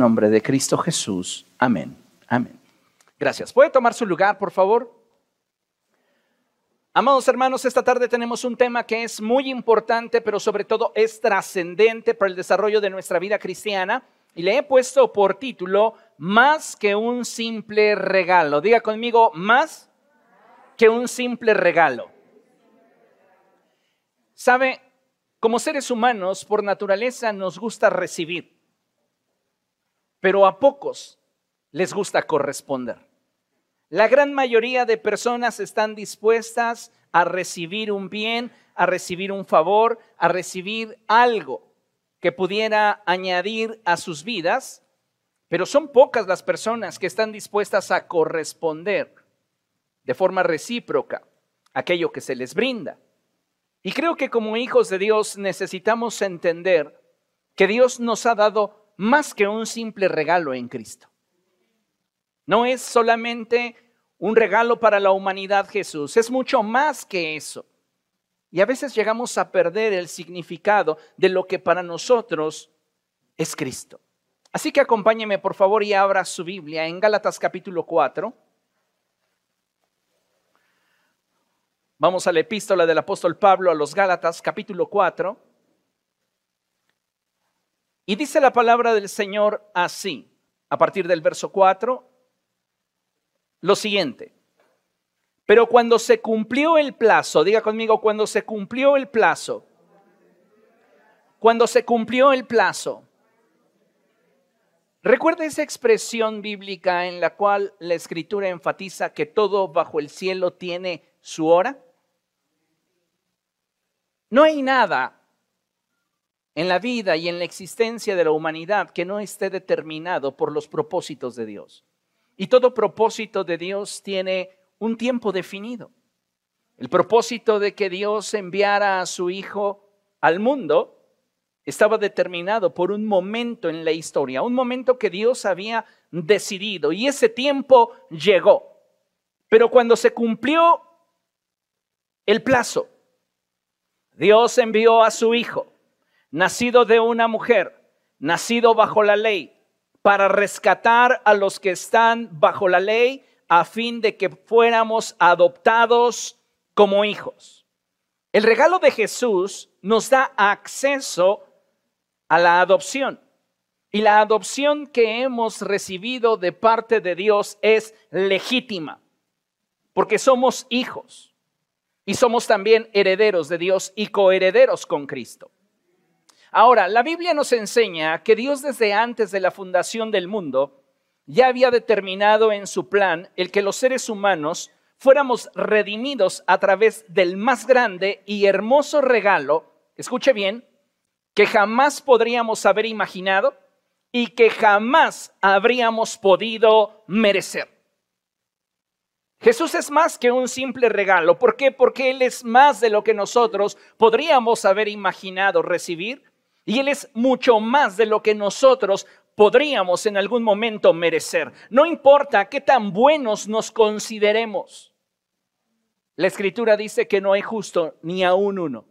nombre de Cristo Jesús. Amén. Amén. Gracias. ¿Puede tomar su lugar, por favor? Amados hermanos, esta tarde tenemos un tema que es muy importante, pero sobre todo es trascendente para el desarrollo de nuestra vida cristiana. Y le he puesto por título, Más que un simple regalo. Diga conmigo, más que un simple regalo. ¿Sabe? Como seres humanos, por naturaleza nos gusta recibir, pero a pocos les gusta corresponder. La gran mayoría de personas están dispuestas a recibir un bien, a recibir un favor, a recibir algo que pudiera añadir a sus vidas, pero son pocas las personas que están dispuestas a corresponder de forma recíproca aquello que se les brinda. Y creo que como hijos de Dios necesitamos entender que Dios nos ha dado más que un simple regalo en Cristo. No es solamente un regalo para la humanidad Jesús, es mucho más que eso. Y a veces llegamos a perder el significado de lo que para nosotros es Cristo. Así que acompáñeme por favor y abra su Biblia en Gálatas capítulo 4. Vamos a la epístola del apóstol Pablo a los Gálatas, capítulo 4. Y dice la palabra del Señor así, a partir del verso 4, lo siguiente. Pero cuando se cumplió el plazo, diga conmigo, cuando se cumplió el plazo, cuando se cumplió el plazo, recuerda esa expresión bíblica en la cual la escritura enfatiza que todo bajo el cielo tiene su hora. No hay nada en la vida y en la existencia de la humanidad que no esté determinado por los propósitos de Dios. Y todo propósito de Dios tiene un tiempo definido. El propósito de que Dios enviara a su Hijo al mundo estaba determinado por un momento en la historia, un momento que Dios había decidido y ese tiempo llegó. Pero cuando se cumplió el plazo, Dios envió a su Hijo, nacido de una mujer, nacido bajo la ley, para rescatar a los que están bajo la ley a fin de que fuéramos adoptados como hijos. El regalo de Jesús nos da acceso a la adopción. Y la adopción que hemos recibido de parte de Dios es legítima, porque somos hijos. Y somos también herederos de Dios y coherederos con Cristo. Ahora, la Biblia nos enseña que Dios desde antes de la fundación del mundo ya había determinado en su plan el que los seres humanos fuéramos redimidos a través del más grande y hermoso regalo, escuche bien, que jamás podríamos haber imaginado y que jamás habríamos podido merecer. Jesús es más que un simple regalo. ¿Por qué? Porque Él es más de lo que nosotros podríamos haber imaginado recibir. Y Él es mucho más de lo que nosotros podríamos en algún momento merecer. No importa qué tan buenos nos consideremos. La escritura dice que no hay justo ni aún uno.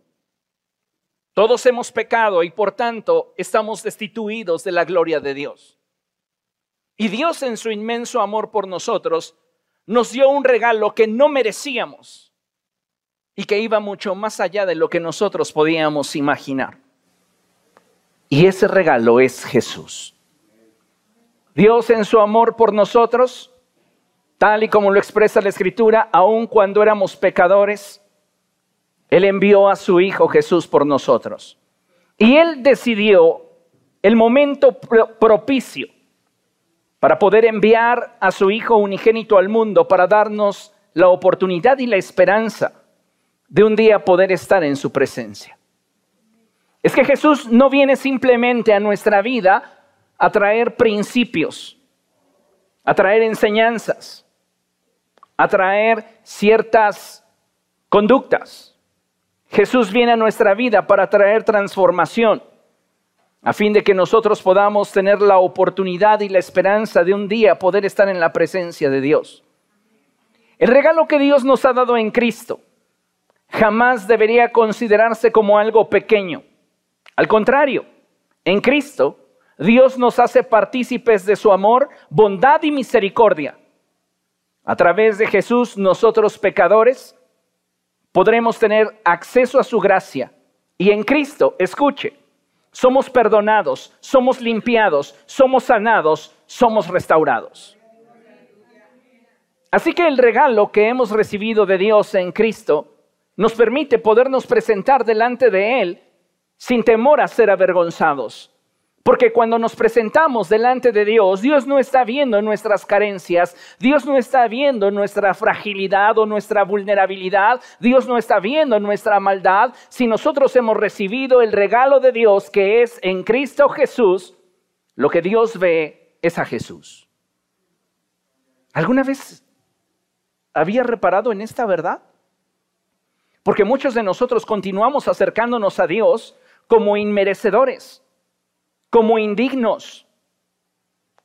Todos hemos pecado y por tanto estamos destituidos de la gloria de Dios. Y Dios en su inmenso amor por nosotros nos dio un regalo que no merecíamos y que iba mucho más allá de lo que nosotros podíamos imaginar. Y ese regalo es Jesús. Dios en su amor por nosotros, tal y como lo expresa la Escritura, aun cuando éramos pecadores, Él envió a su Hijo Jesús por nosotros. Y Él decidió el momento propicio para poder enviar a su Hijo unigénito al mundo, para darnos la oportunidad y la esperanza de un día poder estar en su presencia. Es que Jesús no viene simplemente a nuestra vida a traer principios, a traer enseñanzas, a traer ciertas conductas. Jesús viene a nuestra vida para traer transformación a fin de que nosotros podamos tener la oportunidad y la esperanza de un día poder estar en la presencia de Dios. El regalo que Dios nos ha dado en Cristo jamás debería considerarse como algo pequeño. Al contrario, en Cristo, Dios nos hace partícipes de su amor, bondad y misericordia. A través de Jesús, nosotros pecadores podremos tener acceso a su gracia. Y en Cristo, escuche, somos perdonados, somos limpiados, somos sanados, somos restaurados. Así que el regalo que hemos recibido de Dios en Cristo nos permite podernos presentar delante de Él sin temor a ser avergonzados. Porque cuando nos presentamos delante de Dios, Dios no está viendo nuestras carencias, Dios no está viendo nuestra fragilidad o nuestra vulnerabilidad, Dios no está viendo nuestra maldad. Si nosotros hemos recibido el regalo de Dios que es en Cristo Jesús, lo que Dios ve es a Jesús. ¿Alguna vez había reparado en esta verdad? Porque muchos de nosotros continuamos acercándonos a Dios como inmerecedores, como indignos.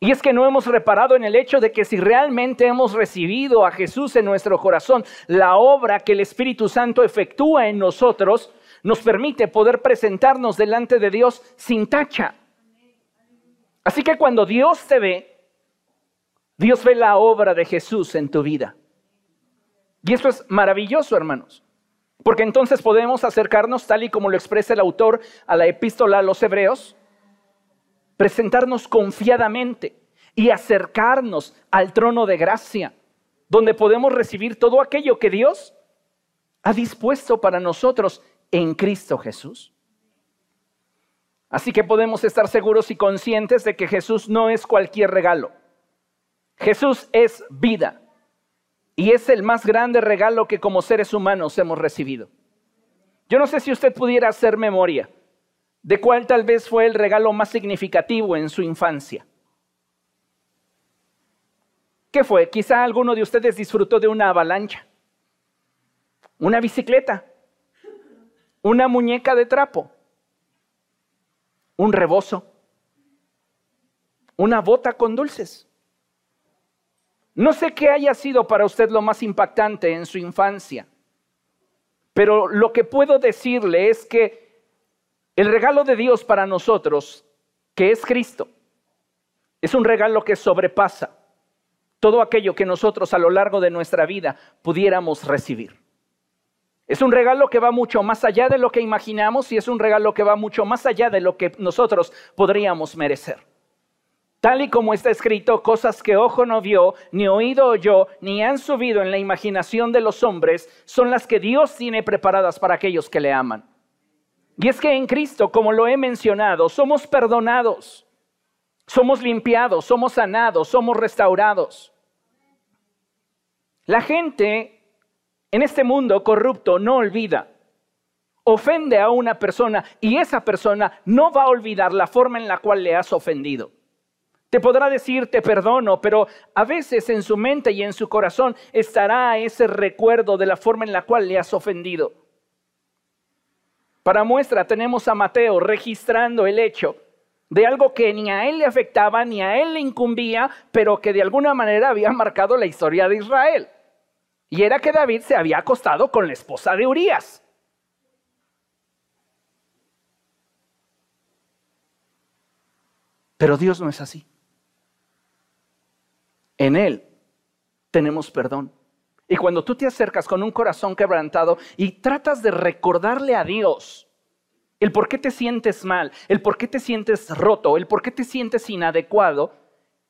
Y es que no hemos reparado en el hecho de que si realmente hemos recibido a Jesús en nuestro corazón, la obra que el Espíritu Santo efectúa en nosotros nos permite poder presentarnos delante de Dios sin tacha. Así que cuando Dios te ve, Dios ve la obra de Jesús en tu vida. Y esto es maravilloso, hermanos. Porque entonces podemos acercarnos, tal y como lo expresa el autor a la epístola a los hebreos, presentarnos confiadamente y acercarnos al trono de gracia, donde podemos recibir todo aquello que Dios ha dispuesto para nosotros en Cristo Jesús. Así que podemos estar seguros y conscientes de que Jesús no es cualquier regalo. Jesús es vida. Y es el más grande regalo que como seres humanos hemos recibido. Yo no sé si usted pudiera hacer memoria de cuál tal vez fue el regalo más significativo en su infancia. ¿Qué fue? Quizá alguno de ustedes disfrutó de una avalancha, una bicicleta, una muñeca de trapo, un rebozo, una bota con dulces. No sé qué haya sido para usted lo más impactante en su infancia, pero lo que puedo decirle es que el regalo de Dios para nosotros, que es Cristo, es un regalo que sobrepasa todo aquello que nosotros a lo largo de nuestra vida pudiéramos recibir. Es un regalo que va mucho más allá de lo que imaginamos y es un regalo que va mucho más allá de lo que nosotros podríamos merecer tal y como está escrito, cosas que ojo no vio, ni oído oyó, ni han subido en la imaginación de los hombres, son las que Dios tiene preparadas para aquellos que le aman. Y es que en Cristo, como lo he mencionado, somos perdonados, somos limpiados, somos sanados, somos restaurados. La gente en este mundo corrupto no olvida. Ofende a una persona y esa persona no va a olvidar la forma en la cual le has ofendido. Te podrá decir te perdono, pero a veces en su mente y en su corazón estará ese recuerdo de la forma en la cual le has ofendido. Para muestra tenemos a Mateo registrando el hecho de algo que ni a él le afectaba, ni a él le incumbía, pero que de alguna manera había marcado la historia de Israel. Y era que David se había acostado con la esposa de Urias. Pero Dios no es así. En Él tenemos perdón. Y cuando tú te acercas con un corazón quebrantado y tratas de recordarle a Dios el por qué te sientes mal, el por qué te sientes roto, el por qué te sientes inadecuado,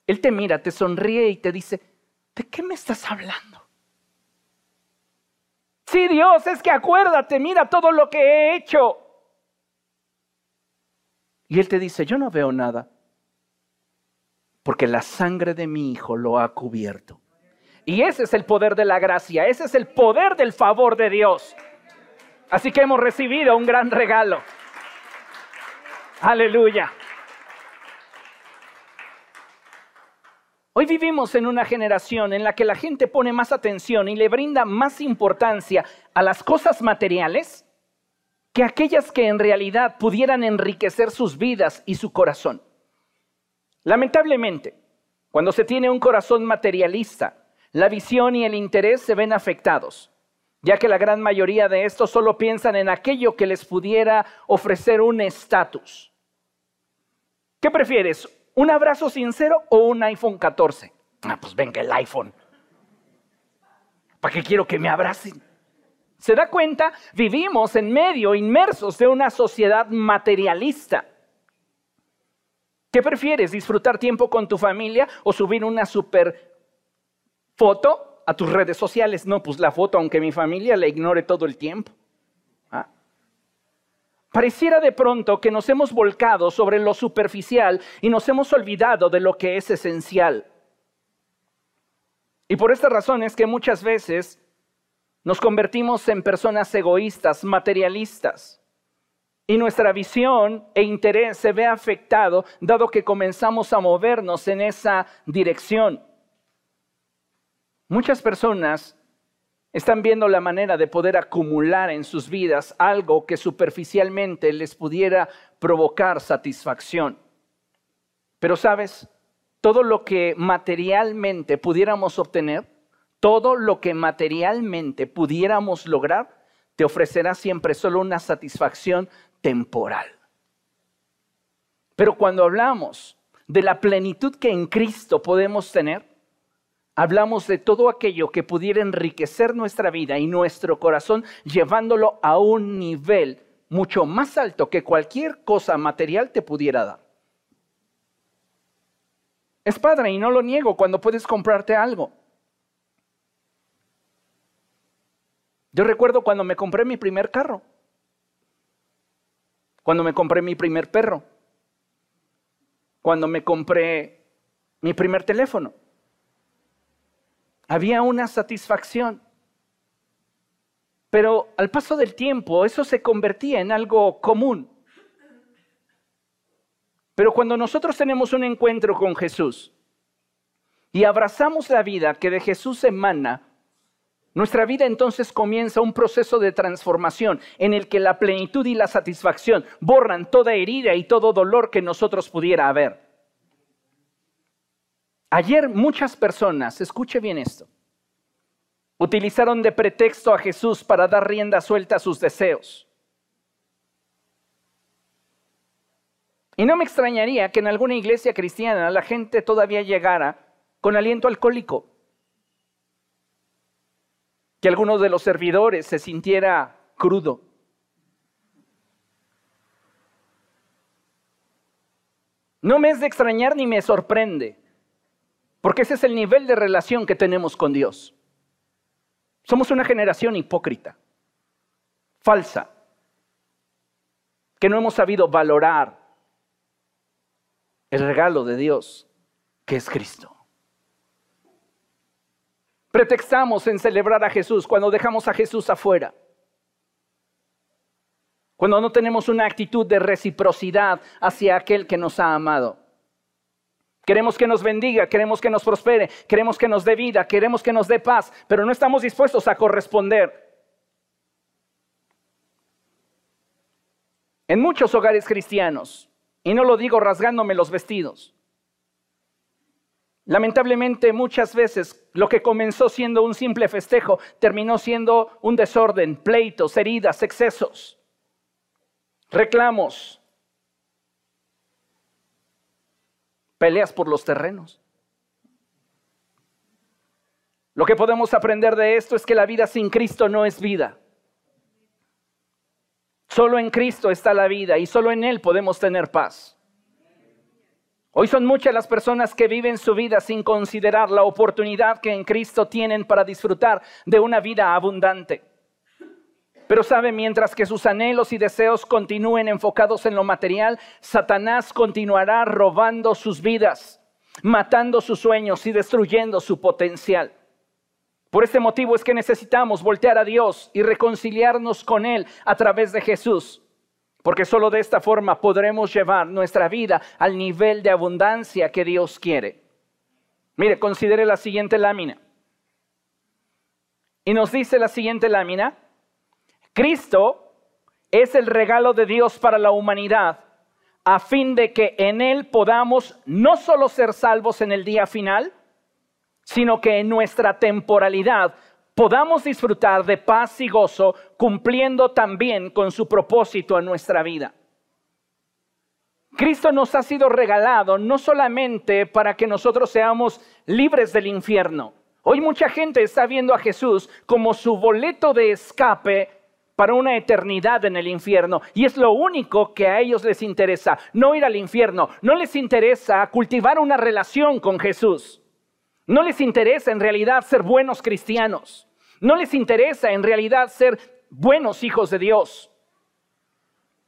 Él te mira, te sonríe y te dice, ¿de qué me estás hablando? Sí, Dios, es que acuérdate, mira todo lo que he hecho. Y Él te dice, yo no veo nada porque la sangre de mi Hijo lo ha cubierto. Y ese es el poder de la gracia, ese es el poder del favor de Dios. Así que hemos recibido un gran regalo. Aleluya. Hoy vivimos en una generación en la que la gente pone más atención y le brinda más importancia a las cosas materiales que aquellas que en realidad pudieran enriquecer sus vidas y su corazón. Lamentablemente, cuando se tiene un corazón materialista, la visión y el interés se ven afectados, ya que la gran mayoría de estos solo piensan en aquello que les pudiera ofrecer un estatus. ¿Qué prefieres? ¿Un abrazo sincero o un iPhone 14? Ah, pues venga el iPhone. ¿Para qué quiero que me abracen? ¿Se da cuenta? Vivimos en medio, inmersos de una sociedad materialista. ¿Qué prefieres? ¿Disfrutar tiempo con tu familia o subir una super foto a tus redes sociales? No, pues la foto, aunque mi familia la ignore todo el tiempo. ¿Ah? Pareciera de pronto que nos hemos volcado sobre lo superficial y nos hemos olvidado de lo que es esencial. Y por esta razón es que muchas veces nos convertimos en personas egoístas, materialistas. Y nuestra visión e interés se ve afectado dado que comenzamos a movernos en esa dirección. Muchas personas están viendo la manera de poder acumular en sus vidas algo que superficialmente les pudiera provocar satisfacción. Pero sabes, todo lo que materialmente pudiéramos obtener, todo lo que materialmente pudiéramos lograr, te ofrecerá siempre solo una satisfacción temporal. Pero cuando hablamos de la plenitud que en Cristo podemos tener, hablamos de todo aquello que pudiera enriquecer nuestra vida y nuestro corazón, llevándolo a un nivel mucho más alto que cualquier cosa material te pudiera dar. Es padre y no lo niego cuando puedes comprarte algo. Yo recuerdo cuando me compré mi primer carro cuando me compré mi primer perro, cuando me compré mi primer teléfono. Había una satisfacción. Pero al paso del tiempo eso se convertía en algo común. Pero cuando nosotros tenemos un encuentro con Jesús y abrazamos la vida que de Jesús emana, nuestra vida entonces comienza un proceso de transformación en el que la plenitud y la satisfacción borran toda herida y todo dolor que nosotros pudiera haber. Ayer muchas personas, escuche bien esto, utilizaron de pretexto a Jesús para dar rienda suelta a sus deseos. Y no me extrañaría que en alguna iglesia cristiana la gente todavía llegara con aliento alcohólico que alguno de los servidores se sintiera crudo. No me es de extrañar ni me sorprende, porque ese es el nivel de relación que tenemos con Dios. Somos una generación hipócrita, falsa, que no hemos sabido valorar el regalo de Dios, que es Cristo. Pretextamos en celebrar a Jesús cuando dejamos a Jesús afuera. Cuando no tenemos una actitud de reciprocidad hacia aquel que nos ha amado. Queremos que nos bendiga, queremos que nos prospere, queremos que nos dé vida, queremos que nos dé paz, pero no estamos dispuestos a corresponder. En muchos hogares cristianos, y no lo digo rasgándome los vestidos, Lamentablemente muchas veces lo que comenzó siendo un simple festejo terminó siendo un desorden, pleitos, heridas, excesos, reclamos, peleas por los terrenos. Lo que podemos aprender de esto es que la vida sin Cristo no es vida. Solo en Cristo está la vida y solo en Él podemos tener paz. Hoy son muchas las personas que viven su vida sin considerar la oportunidad que en Cristo tienen para disfrutar de una vida abundante. Pero sabe, mientras que sus anhelos y deseos continúen enfocados en lo material, Satanás continuará robando sus vidas, matando sus sueños y destruyendo su potencial. Por este motivo es que necesitamos voltear a Dios y reconciliarnos con Él a través de Jesús porque solo de esta forma podremos llevar nuestra vida al nivel de abundancia que Dios quiere. Mire, considere la siguiente lámina. Y nos dice la siguiente lámina, Cristo es el regalo de Dios para la humanidad a fin de que en Él podamos no solo ser salvos en el día final, sino que en nuestra temporalidad podamos disfrutar de paz y gozo cumpliendo también con su propósito en nuestra vida. Cristo nos ha sido regalado no solamente para que nosotros seamos libres del infierno. Hoy mucha gente está viendo a Jesús como su boleto de escape para una eternidad en el infierno. Y es lo único que a ellos les interesa, no ir al infierno. No les interesa cultivar una relación con Jesús. No les interesa en realidad ser buenos cristianos. No les interesa en realidad ser buenos hijos de Dios.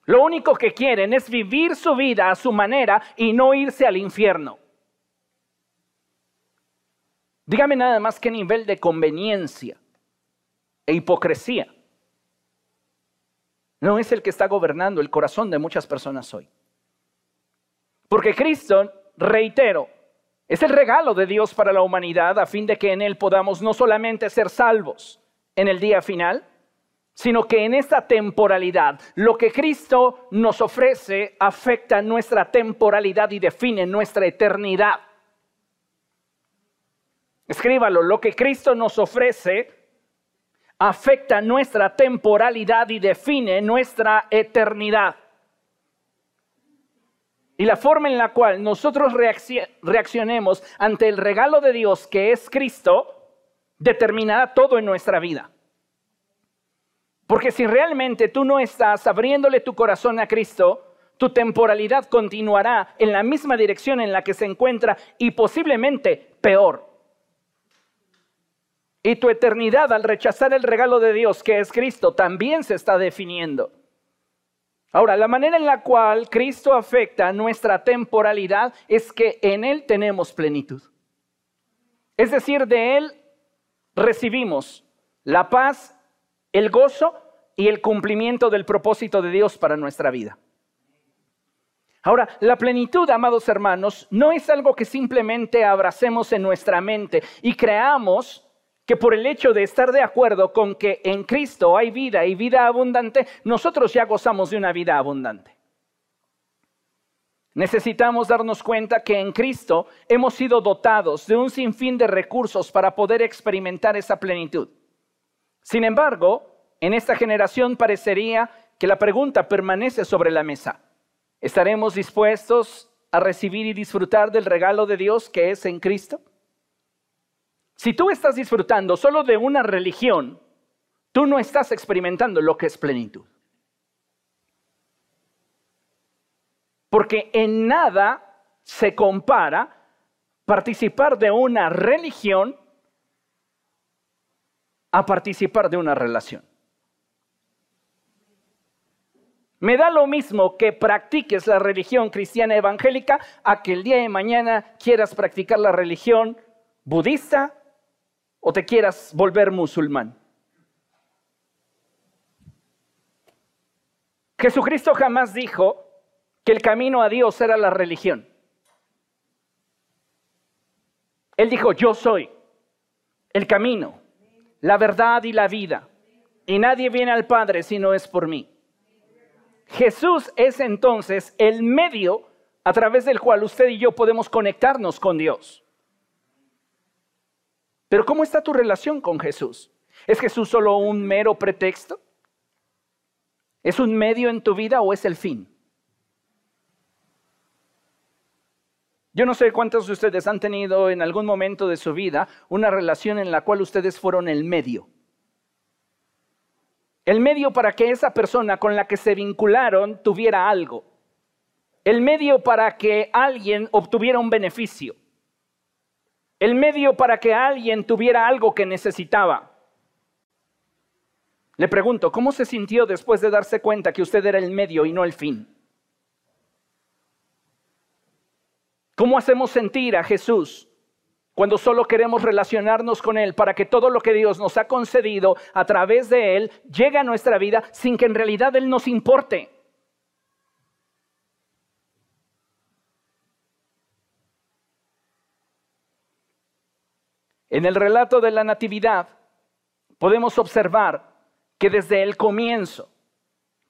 Lo único que quieren es vivir su vida a su manera y no irse al infierno. Dígame nada más qué nivel de conveniencia e hipocresía no es el que está gobernando el corazón de muchas personas hoy. Porque Cristo, reitero, es el regalo de Dios para la humanidad a fin de que en Él podamos no solamente ser salvos en el día final, sino que en esta temporalidad lo que Cristo nos ofrece afecta nuestra temporalidad y define nuestra eternidad. Escríbalo, lo que Cristo nos ofrece afecta nuestra temporalidad y define nuestra eternidad. Y la forma en la cual nosotros reaccionemos ante el regalo de Dios que es Cristo determinará todo en nuestra vida. Porque si realmente tú no estás abriéndole tu corazón a Cristo, tu temporalidad continuará en la misma dirección en la que se encuentra y posiblemente peor. Y tu eternidad al rechazar el regalo de Dios que es Cristo también se está definiendo. Ahora, la manera en la cual Cristo afecta nuestra temporalidad es que en Él tenemos plenitud. Es decir, de Él recibimos la paz el gozo y el cumplimiento del propósito de Dios para nuestra vida. Ahora, la plenitud, amados hermanos, no es algo que simplemente abracemos en nuestra mente y creamos que por el hecho de estar de acuerdo con que en Cristo hay vida y vida abundante, nosotros ya gozamos de una vida abundante. Necesitamos darnos cuenta que en Cristo hemos sido dotados de un sinfín de recursos para poder experimentar esa plenitud. Sin embargo, en esta generación parecería que la pregunta permanece sobre la mesa. ¿Estaremos dispuestos a recibir y disfrutar del regalo de Dios que es en Cristo? Si tú estás disfrutando solo de una religión, tú no estás experimentando lo que es plenitud. Porque en nada se compara participar de una religión a participar de una relación. Me da lo mismo que practiques la religión cristiana evangélica a que el día de mañana quieras practicar la religión budista o te quieras volver musulmán. Jesucristo jamás dijo que el camino a Dios era la religión. Él dijo, yo soy el camino, la verdad y la vida. Y nadie viene al Padre si no es por mí. Jesús es entonces el medio a través del cual usted y yo podemos conectarnos con Dios. Pero ¿cómo está tu relación con Jesús? ¿Es Jesús solo un mero pretexto? ¿Es un medio en tu vida o es el fin? Yo no sé cuántos de ustedes han tenido en algún momento de su vida una relación en la cual ustedes fueron el medio. El medio para que esa persona con la que se vincularon tuviera algo. El medio para que alguien obtuviera un beneficio. El medio para que alguien tuviera algo que necesitaba. Le pregunto, ¿cómo se sintió después de darse cuenta que usted era el medio y no el fin? ¿Cómo hacemos sentir a Jesús cuando solo queremos relacionarnos con Él para que todo lo que Dios nos ha concedido a través de Él llegue a nuestra vida sin que en realidad Él nos importe. En el relato de la Natividad podemos observar que desde el comienzo,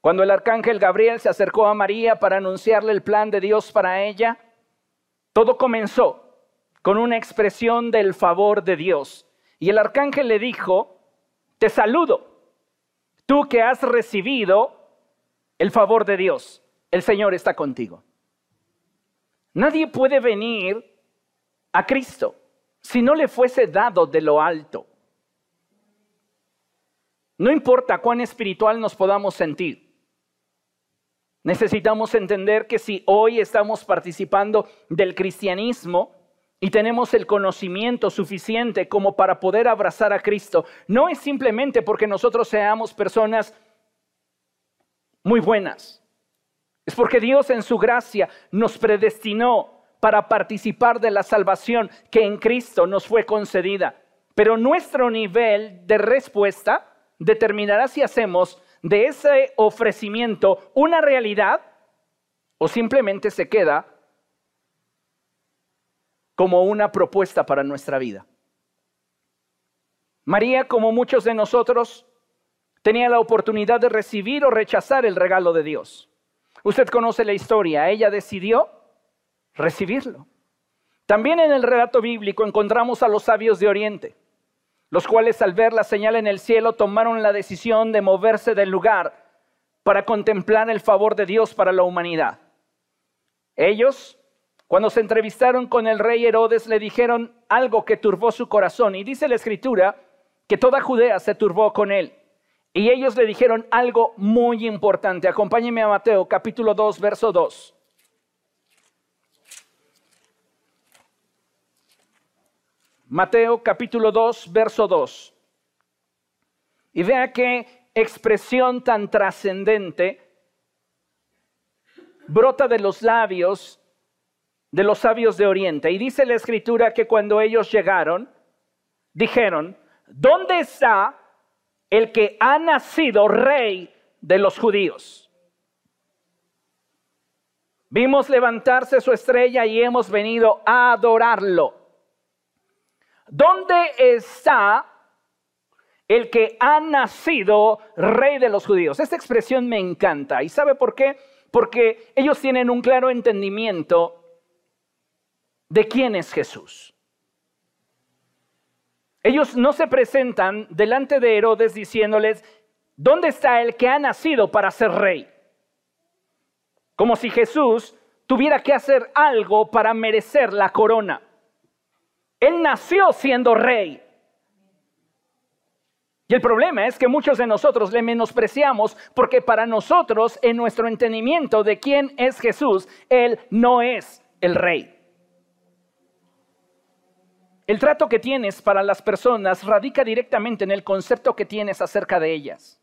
cuando el arcángel Gabriel se acercó a María para anunciarle el plan de Dios para ella, todo comenzó con una expresión del favor de Dios. Y el arcángel le dijo, te saludo, tú que has recibido el favor de Dios, el Señor está contigo. Nadie puede venir a Cristo si no le fuese dado de lo alto. No importa cuán espiritual nos podamos sentir. Necesitamos entender que si hoy estamos participando del cristianismo y tenemos el conocimiento suficiente como para poder abrazar a Cristo, no es simplemente porque nosotros seamos personas muy buenas. Es porque Dios en su gracia nos predestinó para participar de la salvación que en Cristo nos fue concedida. Pero nuestro nivel de respuesta determinará si hacemos de ese ofrecimiento una realidad o simplemente se queda como una propuesta para nuestra vida. María, como muchos de nosotros, tenía la oportunidad de recibir o rechazar el regalo de Dios. Usted conoce la historia, ella decidió recibirlo. También en el relato bíblico encontramos a los sabios de Oriente los cuales al ver la señal en el cielo tomaron la decisión de moverse del lugar para contemplar el favor de Dios para la humanidad. Ellos, cuando se entrevistaron con el rey Herodes, le dijeron algo que turbó su corazón. Y dice la escritura que toda Judea se turbó con él. Y ellos le dijeron algo muy importante. Acompáñeme a Mateo capítulo 2, verso 2. Mateo capítulo 2, verso 2. Y vea qué expresión tan trascendente brota de los labios de los sabios de Oriente. Y dice la escritura que cuando ellos llegaron, dijeron, ¿dónde está el que ha nacido rey de los judíos? Vimos levantarse su estrella y hemos venido a adorarlo. ¿Dónde está el que ha nacido rey de los judíos? Esta expresión me encanta. ¿Y sabe por qué? Porque ellos tienen un claro entendimiento de quién es Jesús. Ellos no se presentan delante de Herodes diciéndoles, ¿dónde está el que ha nacido para ser rey? Como si Jesús tuviera que hacer algo para merecer la corona. Él nació siendo rey. Y el problema es que muchos de nosotros le menospreciamos porque para nosotros, en nuestro entendimiento de quién es Jesús, Él no es el rey. El trato que tienes para las personas radica directamente en el concepto que tienes acerca de ellas.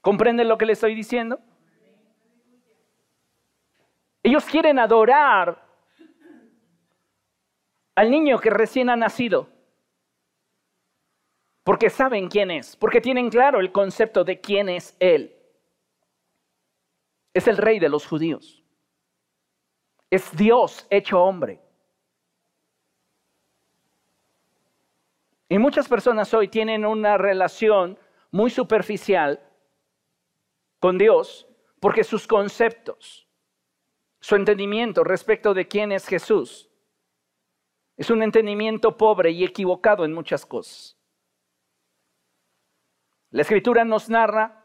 ¿Comprenden lo que le estoy diciendo? Ellos quieren adorar al niño que recién ha nacido. Porque saben quién es, porque tienen claro el concepto de quién es Él. Es el rey de los judíos. Es Dios hecho hombre. Y muchas personas hoy tienen una relación muy superficial con Dios porque sus conceptos, su entendimiento respecto de quién es Jesús es un entendimiento pobre y equivocado en muchas cosas. La escritura nos narra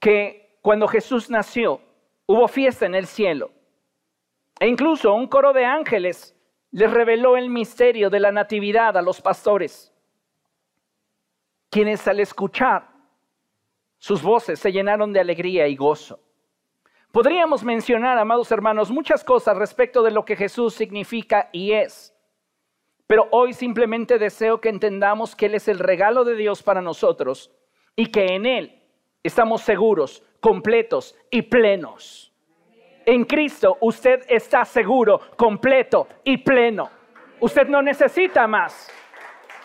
que cuando Jesús nació hubo fiesta en el cielo e incluso un coro de ángeles les reveló el misterio de la natividad a los pastores, quienes al escuchar sus voces se llenaron de alegría y gozo. Podríamos mencionar, amados hermanos, muchas cosas respecto de lo que Jesús significa y es. Pero hoy simplemente deseo que entendamos que Él es el regalo de Dios para nosotros y que en Él estamos seguros, completos y plenos. En Cristo usted está seguro, completo y pleno. Usted no necesita más.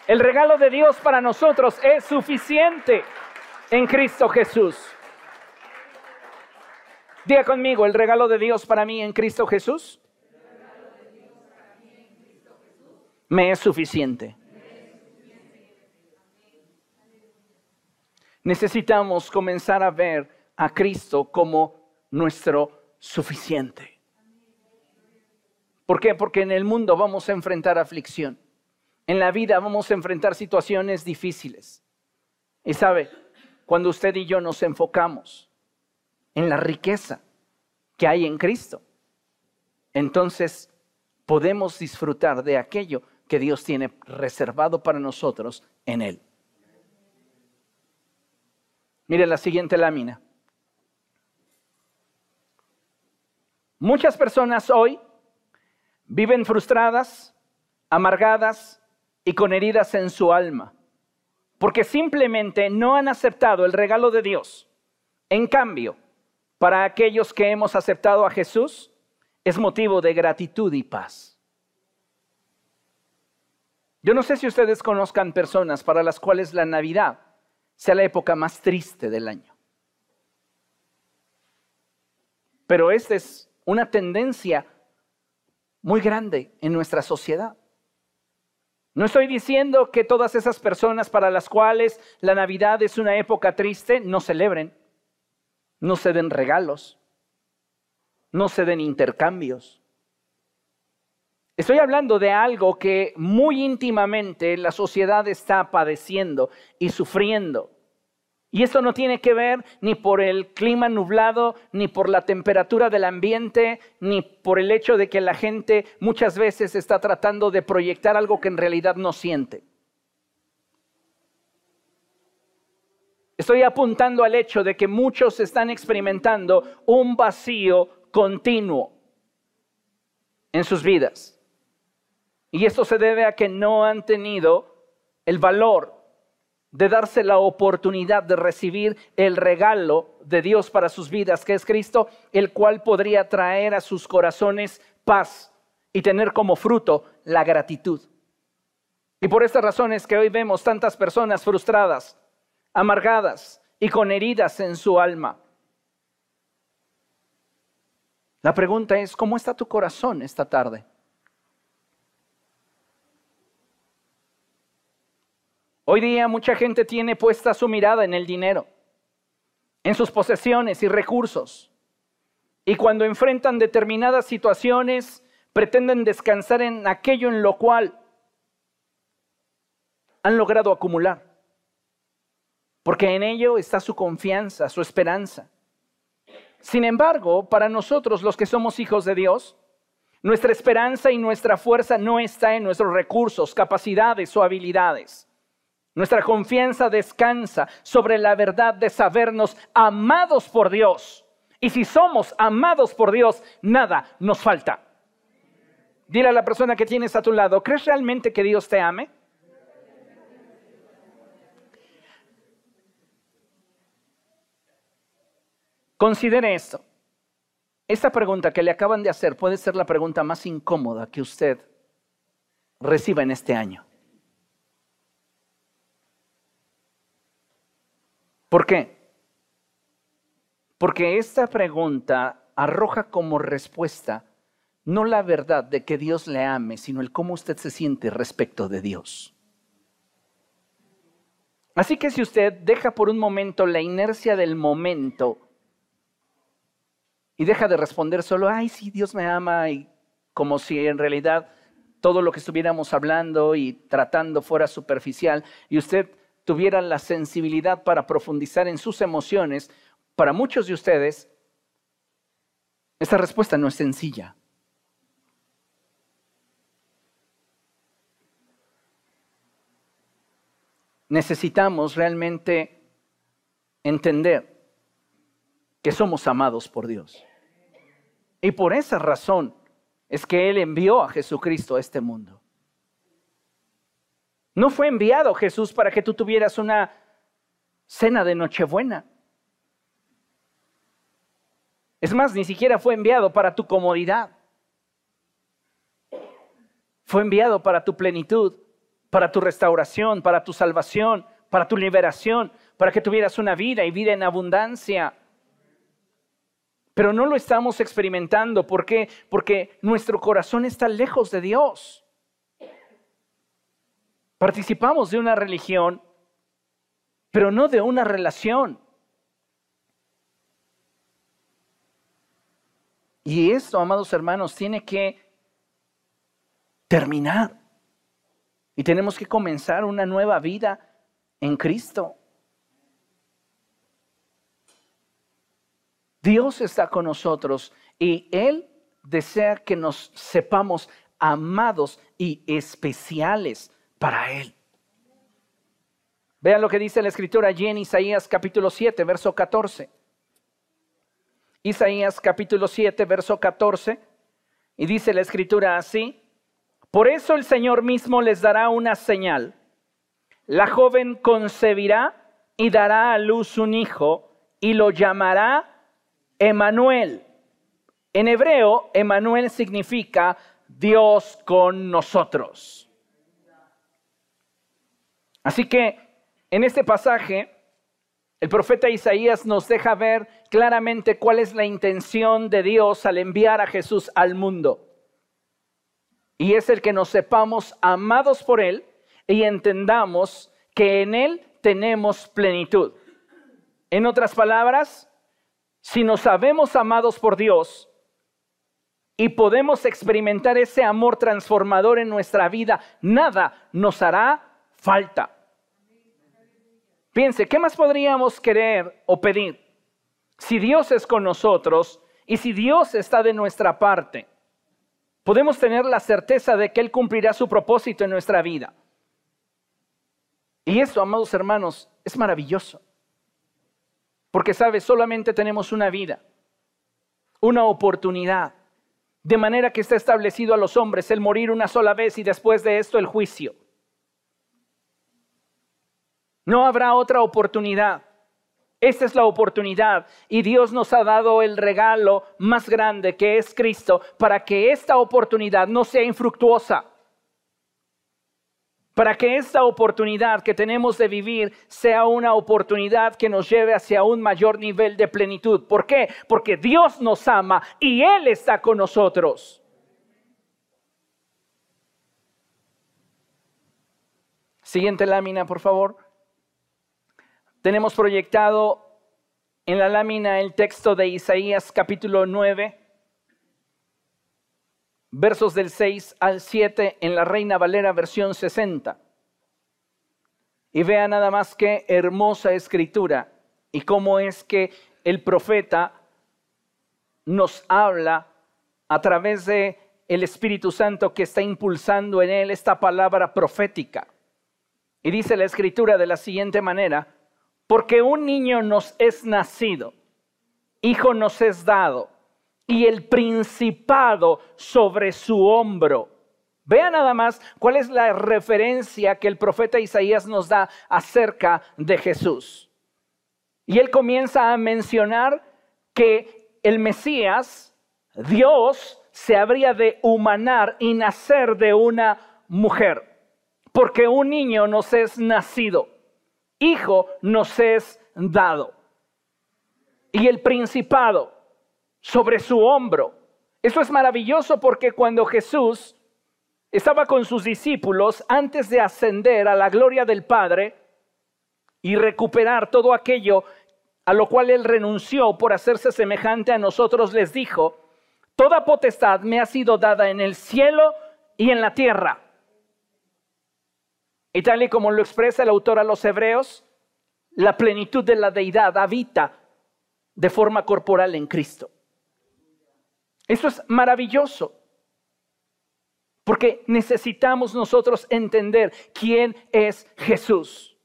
El regalo de Dios para nosotros es suficiente en Cristo Jesús. Diga conmigo, el regalo de Dios para mí en Cristo Jesús me es suficiente. Necesitamos comenzar a ver a Cristo como nuestro suficiente. ¿Por qué? Porque en el mundo vamos a enfrentar aflicción. En la vida vamos a enfrentar situaciones difíciles. Y sabe, cuando usted y yo nos enfocamos en la riqueza que hay en Cristo. Entonces podemos disfrutar de aquello que Dios tiene reservado para nosotros en Él. Mire la siguiente lámina. Muchas personas hoy viven frustradas, amargadas y con heridas en su alma, porque simplemente no han aceptado el regalo de Dios. En cambio, para aquellos que hemos aceptado a Jesús, es motivo de gratitud y paz. Yo no sé si ustedes conozcan personas para las cuales la Navidad sea la época más triste del año. Pero esta es una tendencia muy grande en nuestra sociedad. No estoy diciendo que todas esas personas para las cuales la Navidad es una época triste no celebren, no se den regalos, no se den intercambios. Estoy hablando de algo que muy íntimamente la sociedad está padeciendo y sufriendo. Y eso no tiene que ver ni por el clima nublado, ni por la temperatura del ambiente, ni por el hecho de que la gente muchas veces está tratando de proyectar algo que en realidad no siente. Estoy apuntando al hecho de que muchos están experimentando un vacío continuo en sus vidas. Y esto se debe a que no han tenido el valor de darse la oportunidad de recibir el regalo de Dios para sus vidas, que es Cristo, el cual podría traer a sus corazones paz y tener como fruto la gratitud. Y por estas razones que hoy vemos tantas personas frustradas, amargadas y con heridas en su alma. La pregunta es, ¿cómo está tu corazón esta tarde? Hoy día mucha gente tiene puesta su mirada en el dinero, en sus posesiones y recursos. Y cuando enfrentan determinadas situaciones, pretenden descansar en aquello en lo cual han logrado acumular. Porque en ello está su confianza, su esperanza. Sin embargo, para nosotros los que somos hijos de Dios, nuestra esperanza y nuestra fuerza no está en nuestros recursos, capacidades o habilidades. Nuestra confianza descansa sobre la verdad de sabernos amados por Dios. Y si somos amados por Dios, nada nos falta. Dile a la persona que tienes a tu lado, ¿crees realmente que Dios te ame? Considere esto. Esta pregunta que le acaban de hacer puede ser la pregunta más incómoda que usted reciba en este año. ¿Por qué? Porque esta pregunta arroja como respuesta no la verdad de que Dios le ame, sino el cómo usted se siente respecto de Dios. Así que si usted deja por un momento la inercia del momento y deja de responder solo, ay, sí, Dios me ama, y como si en realidad todo lo que estuviéramos hablando y tratando fuera superficial, y usted tuviera la sensibilidad para profundizar en sus emociones, para muchos de ustedes, esta respuesta no es sencilla. Necesitamos realmente entender que somos amados por Dios. Y por esa razón es que Él envió a Jesucristo a este mundo. No fue enviado Jesús para que tú tuvieras una cena de Nochebuena. Es más, ni siquiera fue enviado para tu comodidad. Fue enviado para tu plenitud, para tu restauración, para tu salvación, para tu liberación, para que tuvieras una vida y vida en abundancia. Pero no lo estamos experimentando. ¿Por qué? Porque nuestro corazón está lejos de Dios. Participamos de una religión, pero no de una relación. Y esto, amados hermanos, tiene que terminar. Y tenemos que comenzar una nueva vida en Cristo. Dios está con nosotros y Él desea que nos sepamos amados y especiales para Él. Vean lo que dice la escritura allí en Isaías capítulo 7, verso 14. Isaías capítulo 7, verso 14. Y dice la escritura así, por eso el Señor mismo les dará una señal. La joven concebirá y dará a luz un hijo y lo llamará Emanuel. En hebreo, Emanuel significa Dios con nosotros. Así que en este pasaje, el profeta Isaías nos deja ver claramente cuál es la intención de Dios al enviar a Jesús al mundo. Y es el que nos sepamos amados por Él y entendamos que en Él tenemos plenitud. En otras palabras, si nos sabemos amados por Dios y podemos experimentar ese amor transformador en nuestra vida, nada nos hará falta. Piense, ¿qué más podríamos querer o pedir? Si Dios es con nosotros y si Dios está de nuestra parte, podemos tener la certeza de que Él cumplirá su propósito en nuestra vida. Y eso, amados hermanos, es maravilloso. Porque, ¿sabes? Solamente tenemos una vida, una oportunidad. De manera que está establecido a los hombres el morir una sola vez y después de esto el juicio. No habrá otra oportunidad. Esta es la oportunidad y Dios nos ha dado el regalo más grande que es Cristo para que esta oportunidad no sea infructuosa. Para que esta oportunidad que tenemos de vivir sea una oportunidad que nos lleve hacia un mayor nivel de plenitud. ¿Por qué? Porque Dios nos ama y Él está con nosotros. Siguiente lámina, por favor. Tenemos proyectado en la lámina el texto de Isaías capítulo 9, versos del 6 al 7 en la Reina Valera versión 60. Y vea nada más qué hermosa escritura y cómo es que el profeta nos habla a través de el Espíritu Santo que está impulsando en él esta palabra profética. Y dice la escritura de la siguiente manera: porque un niño nos es nacido, hijo nos es dado, y el principado sobre su hombro. Vea nada más cuál es la referencia que el profeta Isaías nos da acerca de Jesús. Y él comienza a mencionar que el Mesías, Dios, se habría de humanar y nacer de una mujer, porque un niño nos es nacido hijo nos es dado. Y el principado sobre su hombro. Esto es maravilloso porque cuando Jesús estaba con sus discípulos antes de ascender a la gloria del Padre y recuperar todo aquello a lo cual él renunció por hacerse semejante a nosotros, les dijo, Toda potestad me ha sido dada en el cielo y en la tierra. Y tal y como lo expresa el autor a los hebreos, la plenitud de la deidad habita de forma corporal en Cristo. Eso es maravilloso. Porque necesitamos nosotros entender quién es Jesús.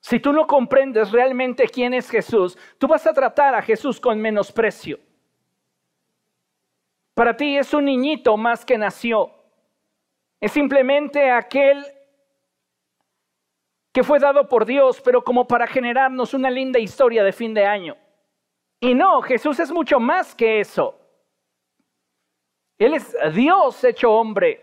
Si tú no comprendes realmente quién es Jesús, tú vas a tratar a Jesús con menosprecio. Para ti es un niñito más que nació. Es simplemente aquel que fue dado por Dios, pero como para generarnos una linda historia de fin de año. Y no, Jesús es mucho más que eso. Él es Dios hecho hombre.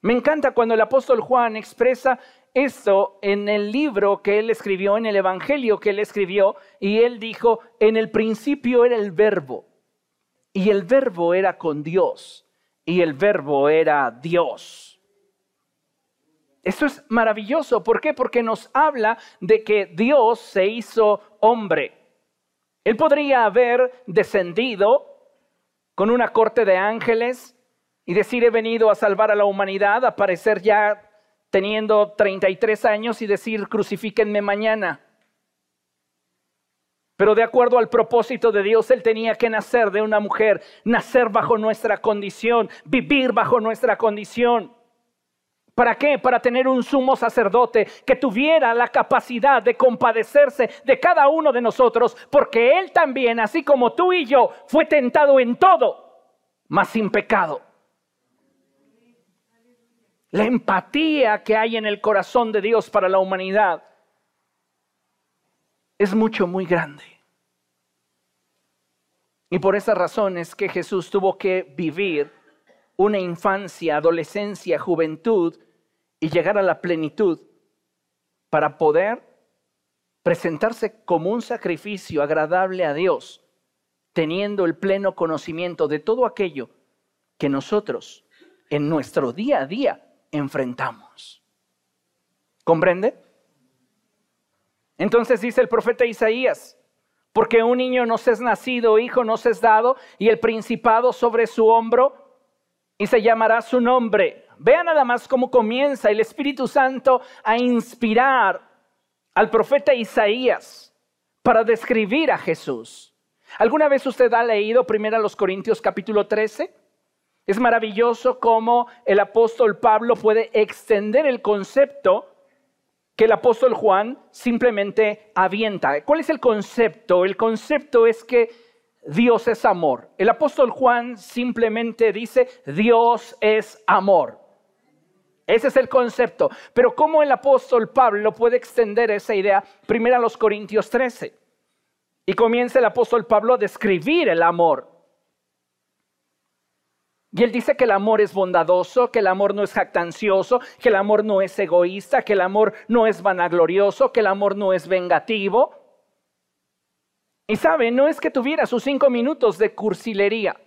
Me encanta cuando el apóstol Juan expresa esto en el libro que él escribió, en el Evangelio que él escribió, y él dijo, en el principio era el verbo, y el verbo era con Dios, y el verbo era Dios. Esto es maravilloso. ¿Por qué? Porque nos habla de que Dios se hizo hombre. Él podría haber descendido con una corte de ángeles y decir he venido a salvar a la humanidad, aparecer ya teniendo 33 años y decir crucifíquenme mañana. Pero de acuerdo al propósito de Dios, Él tenía que nacer de una mujer, nacer bajo nuestra condición, vivir bajo nuestra condición. ¿Para qué? Para tener un sumo sacerdote que tuviera la capacidad de compadecerse de cada uno de nosotros, porque Él también, así como tú y yo, fue tentado en todo, mas sin pecado. La empatía que hay en el corazón de Dios para la humanidad es mucho, muy grande. Y por esa razón es que Jesús tuvo que vivir una infancia, adolescencia, juventud y llegar a la plenitud para poder presentarse como un sacrificio agradable a Dios, teniendo el pleno conocimiento de todo aquello que nosotros en nuestro día a día enfrentamos. ¿Comprende? Entonces dice el profeta Isaías, porque un niño nos es nacido, hijo nos es dado, y el principado sobre su hombro, y se llamará su nombre. Vean nada más cómo comienza el Espíritu Santo a inspirar al profeta Isaías para describir a Jesús. ¿Alguna vez usted ha leído primero los Corintios capítulo 13? Es maravilloso cómo el apóstol Pablo puede extender el concepto que el apóstol Juan simplemente avienta. ¿Cuál es el concepto? El concepto es que Dios es amor. El apóstol Juan simplemente dice, Dios es amor. Ese es el concepto. Pero ¿cómo el apóstol Pablo puede extender esa idea? Primero a los Corintios 13. Y comienza el apóstol Pablo a describir el amor. Y él dice que el amor es bondadoso, que el amor no es jactancioso, que el amor no es egoísta, que el amor no es vanaglorioso, que el amor no es vengativo. Y sabe, no es que tuviera sus cinco minutos de cursilería.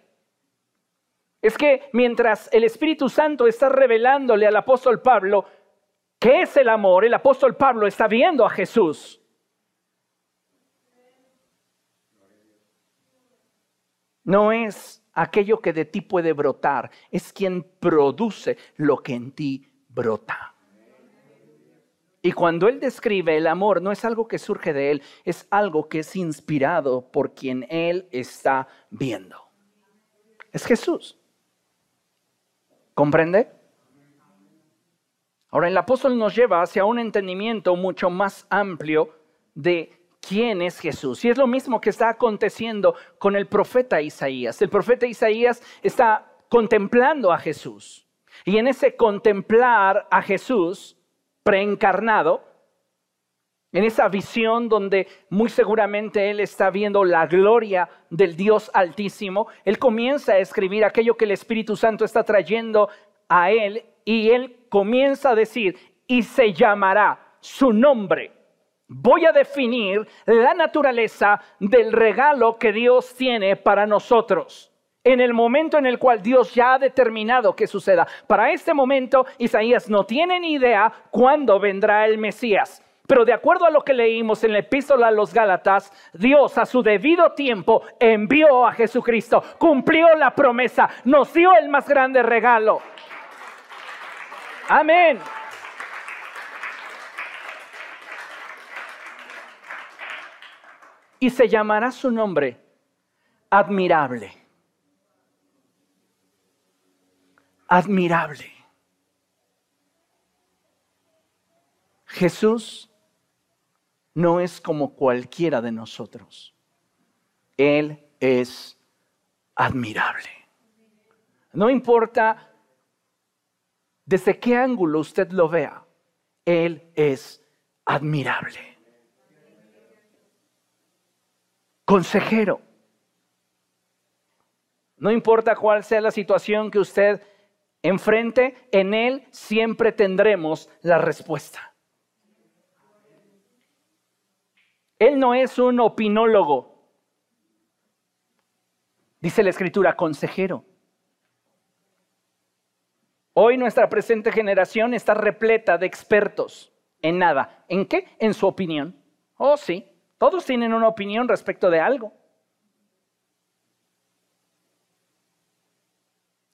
Es que mientras el Espíritu Santo está revelándole al apóstol Pablo qué es el amor, el apóstol Pablo está viendo a Jesús. No es aquello que de ti puede brotar, es quien produce lo que en ti brota. Y cuando Él describe el amor, no es algo que surge de Él, es algo que es inspirado por quien Él está viendo. Es Jesús. ¿Comprende? Ahora el apóstol nos lleva hacia un entendimiento mucho más amplio de quién es Jesús. Y es lo mismo que está aconteciendo con el profeta Isaías. El profeta Isaías está contemplando a Jesús. Y en ese contemplar a Jesús preencarnado, en esa visión donde muy seguramente él está viendo la gloria del Dios Altísimo, él comienza a escribir aquello que el Espíritu Santo está trayendo a él y él comienza a decir, y se llamará su nombre voy a definir la naturaleza del regalo que Dios tiene para nosotros. En el momento en el cual Dios ya ha determinado que suceda. Para este momento, Isaías no tiene ni idea cuándo vendrá el Mesías. Pero de acuerdo a lo que leímos en la epístola a los Gálatas, Dios a su debido tiempo envió a Jesucristo, cumplió la promesa, nos dio el más grande regalo. Amén. y se llamará su nombre admirable. Admirable. Jesús no es como cualquiera de nosotros. Él es admirable. No importa desde qué ángulo usted lo vea, Él es admirable. consejero. No importa cuál sea la situación que usted enfrente, en Él siempre tendremos la respuesta. Él no es un opinólogo, dice la escritura, consejero. Hoy nuestra presente generación está repleta de expertos en nada. ¿En qué? En su opinión. Oh, sí. Todos tienen una opinión respecto de algo.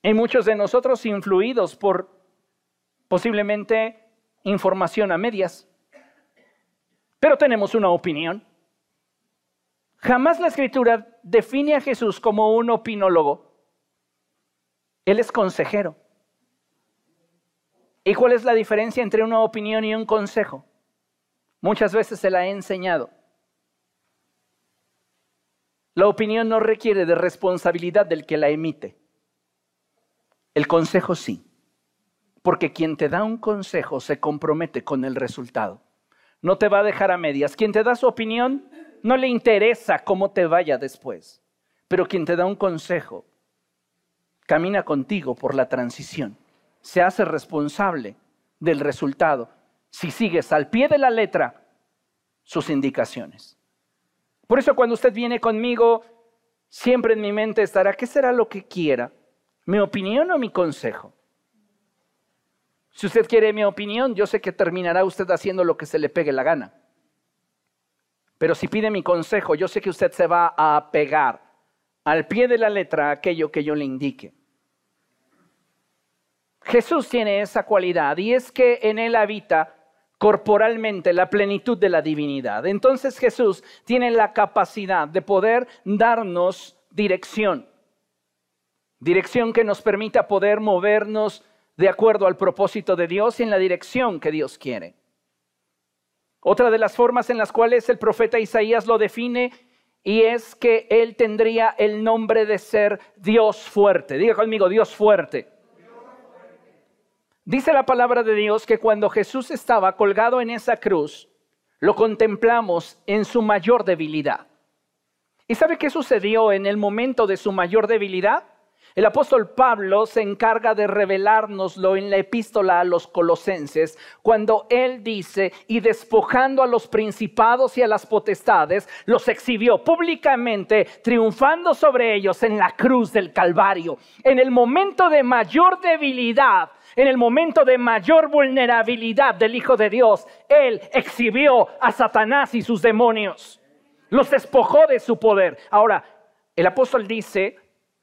Hay muchos de nosotros influidos por posiblemente información a medias, pero tenemos una opinión. Jamás la escritura define a Jesús como un opinólogo. Él es consejero. ¿Y cuál es la diferencia entre una opinión y un consejo? Muchas veces se la he enseñado. La opinión no requiere de responsabilidad del que la emite. El consejo sí, porque quien te da un consejo se compromete con el resultado. No te va a dejar a medias. Quien te da su opinión no le interesa cómo te vaya después, pero quien te da un consejo camina contigo por la transición, se hace responsable del resultado si sigues al pie de la letra sus indicaciones. Por eso cuando usted viene conmigo, siempre en mi mente estará, ¿qué será lo que quiera? ¿Mi opinión o mi consejo? Si usted quiere mi opinión, yo sé que terminará usted haciendo lo que se le pegue la gana. Pero si pide mi consejo, yo sé que usted se va a pegar al pie de la letra aquello que yo le indique. Jesús tiene esa cualidad y es que en él habita corporalmente la plenitud de la divinidad. Entonces Jesús tiene la capacidad de poder darnos dirección. Dirección que nos permita poder movernos de acuerdo al propósito de Dios y en la dirección que Dios quiere. Otra de las formas en las cuales el profeta Isaías lo define y es que él tendría el nombre de ser Dios fuerte. Diga conmigo, Dios fuerte. Dice la palabra de Dios que cuando Jesús estaba colgado en esa cruz, lo contemplamos en su mayor debilidad. ¿Y sabe qué sucedió en el momento de su mayor debilidad? El apóstol Pablo se encarga de revelárnoslo en la epístola a los colosenses, cuando él dice, y despojando a los principados y a las potestades, los exhibió públicamente, triunfando sobre ellos en la cruz del Calvario. En el momento de mayor debilidad, en el momento de mayor vulnerabilidad del Hijo de Dios, Él exhibió a Satanás y sus demonios. Los despojó de su poder. Ahora, el apóstol dice,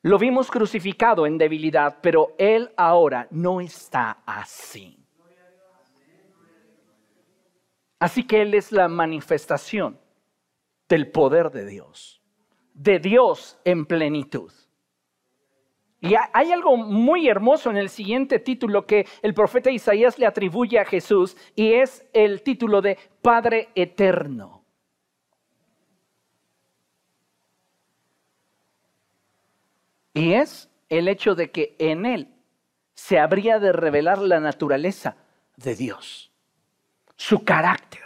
lo vimos crucificado en debilidad, pero Él ahora no está así. Así que Él es la manifestación del poder de Dios, de Dios en plenitud. Y hay algo muy hermoso en el siguiente título que el profeta Isaías le atribuye a Jesús y es el título de Padre Eterno. Y es el hecho de que en él se habría de revelar la naturaleza de Dios, su carácter.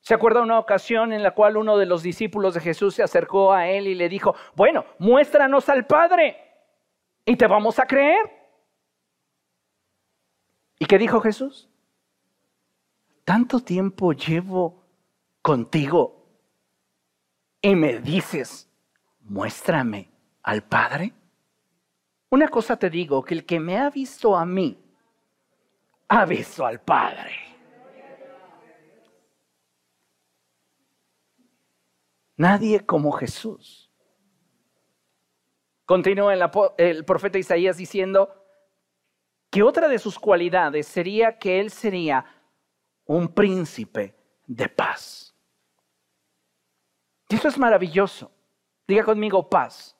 ¿Se acuerda una ocasión en la cual uno de los discípulos de Jesús se acercó a él y le dijo, bueno, muéstranos al Padre y te vamos a creer? ¿Y qué dijo Jesús? Tanto tiempo llevo contigo y me dices, muéstrame al Padre. Una cosa te digo, que el que me ha visto a mí, ha visto al Padre. Nadie como Jesús. Continúa el, profeta Isaías diciendo que otra de sus cualidades sería que él sería un príncipe de paz. Y eso es maravilloso. Diga conmigo paz.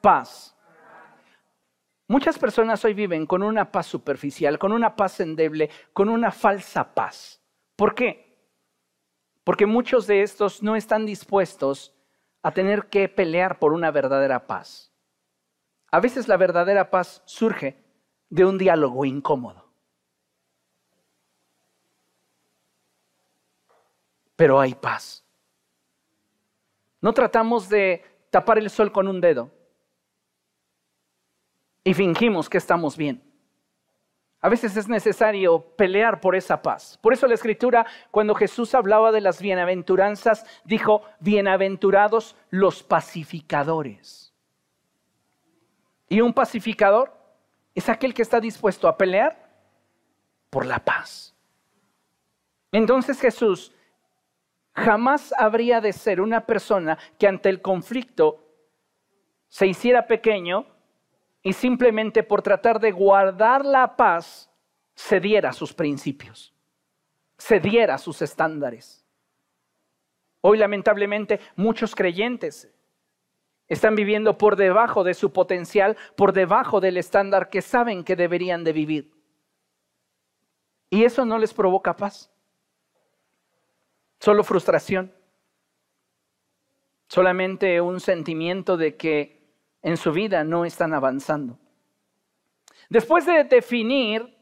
Paz. Muchas personas hoy viven con una paz superficial, con una paz endeble, con una falsa paz. ¿Por qué? Porque muchos de estos no están dispuestos a tener que pelear por una verdadera paz. A veces la verdadera paz surge de un diálogo incómodo. Pero hay paz. No tratamos de tapar el sol con un dedo y fingimos que estamos bien. A veces es necesario pelear por esa paz. Por eso la escritura, cuando Jesús hablaba de las bienaventuranzas, dijo, bienaventurados los pacificadores. Y un pacificador es aquel que está dispuesto a pelear por la paz. Entonces Jesús jamás habría de ser una persona que ante el conflicto se hiciera pequeño y simplemente por tratar de guardar la paz cediera sus principios, cediera sus estándares. Hoy lamentablemente muchos creyentes están viviendo por debajo de su potencial, por debajo del estándar que saben que deberían de vivir. Y eso no les provoca paz, solo frustración, solamente un sentimiento de que en su vida no están avanzando. Después de definir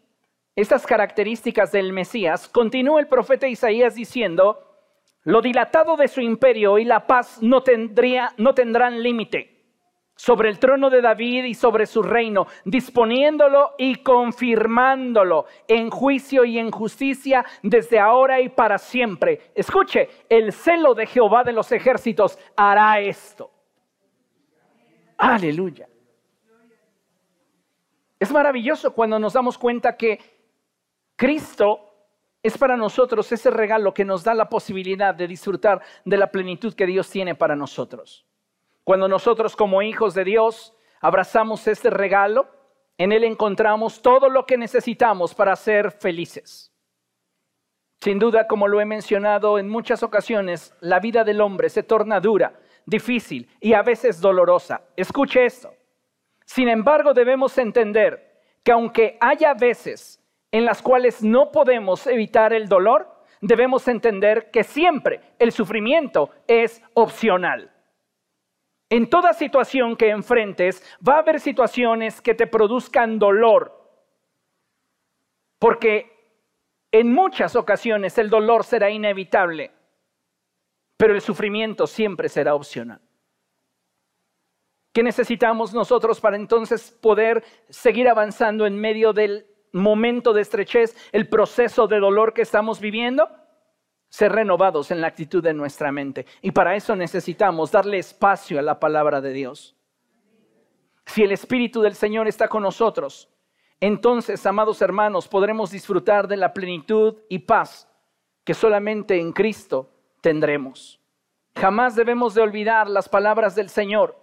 estas características del Mesías, continúa el profeta Isaías diciendo, lo dilatado de su imperio y la paz no, tendría, no tendrán límite sobre el trono de David y sobre su reino, disponiéndolo y confirmándolo en juicio y en justicia desde ahora y para siempre. Escuche, el celo de Jehová de los ejércitos hará esto. Aleluya. Es maravilloso cuando nos damos cuenta que Cristo es para nosotros ese regalo que nos da la posibilidad de disfrutar de la plenitud que Dios tiene para nosotros. Cuando nosotros como hijos de Dios abrazamos este regalo, en Él encontramos todo lo que necesitamos para ser felices. Sin duda, como lo he mencionado en muchas ocasiones, la vida del hombre se torna dura, difícil y a veces dolorosa. Escuche esto. Sin embargo, debemos entender que aunque haya veces en las cuales no podemos evitar el dolor, debemos entender que siempre el sufrimiento es opcional. En toda situación que enfrentes va a haber situaciones que te produzcan dolor, porque en muchas ocasiones el dolor será inevitable, pero el sufrimiento siempre será opcional. ¿Qué necesitamos nosotros para entonces poder seguir avanzando en medio del momento de estrechez, el proceso de dolor que estamos viviendo, ser renovados en la actitud de nuestra mente. Y para eso necesitamos darle espacio a la palabra de Dios. Si el Espíritu del Señor está con nosotros, entonces, amados hermanos, podremos disfrutar de la plenitud y paz que solamente en Cristo tendremos. Jamás debemos de olvidar las palabras del Señor